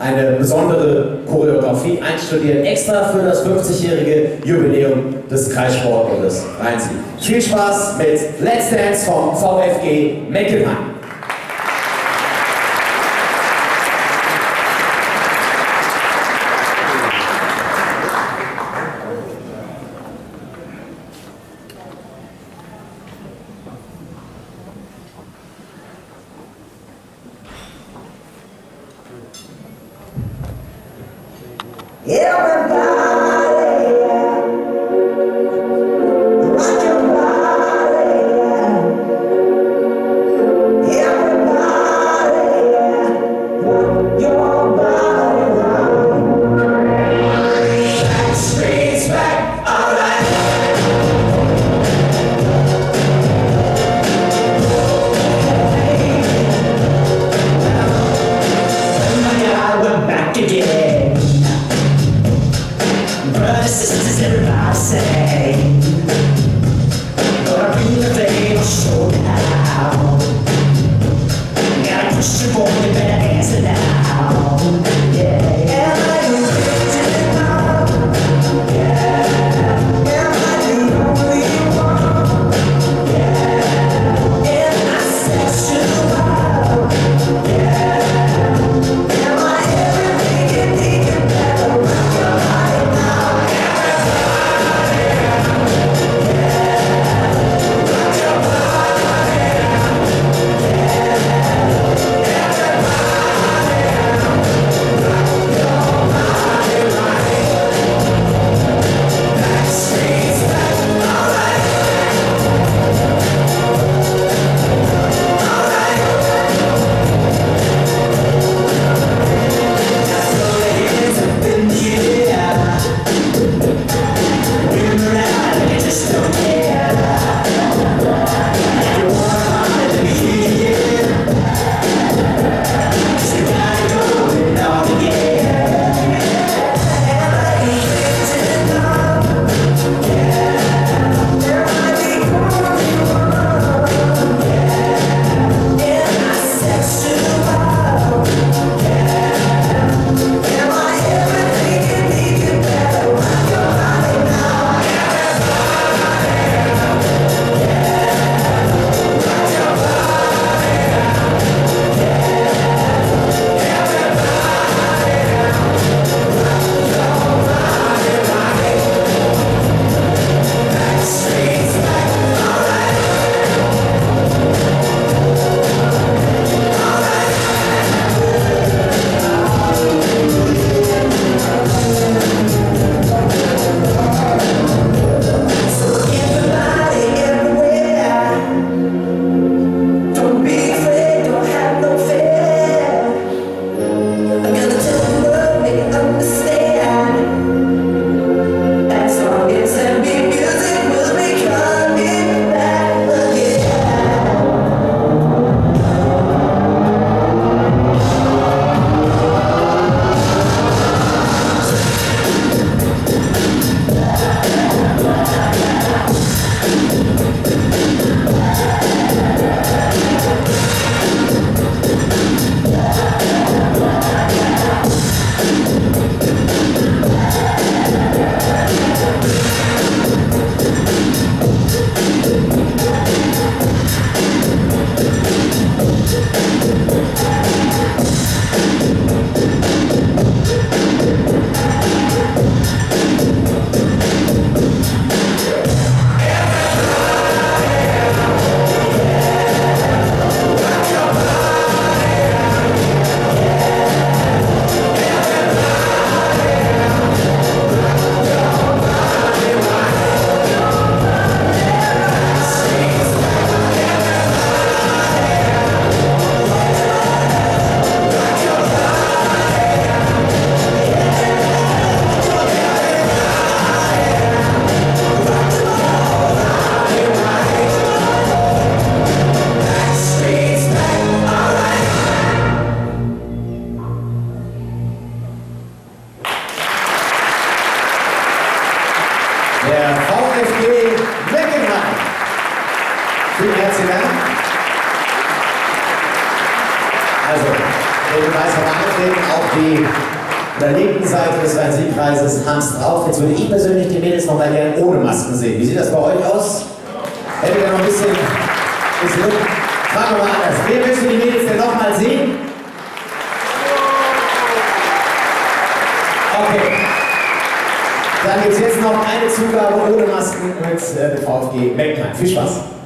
eine besondere Choreografie einstudiert, extra für das 50-jährige Jubiläum des Kreissportbundes Rheinsee. Viel Spaß mit Let's Dance vom VfG Meckenheim. She boy, better answer now. der VfB Meckenheim. Vielen herzlichen Dank. Also, der Beweis hat angetreten, auch die der linken Seite des Rhein-Sieg-Kreises Hans drauf. Jetzt würde ich persönlich die Mädels noch mal gerne ohne Masken sehen. Wie sieht das bei euch aus? Hätte ihr noch ein bisschen, bisschen Fragen jetzt äh, der VfG Mecklenburg. Viel Spaß!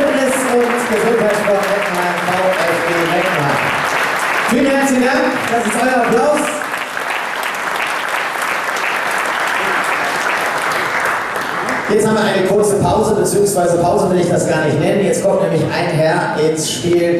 Bündnis und Gesundheitssport Meckenheim, VfB Meckenheim. Vielen herzlichen Dank, das ist euer Applaus. Jetzt haben wir eine kurze Pause, beziehungsweise Pause will ich das gar nicht nennen. Jetzt kommt nämlich ein Herr ins Spiel.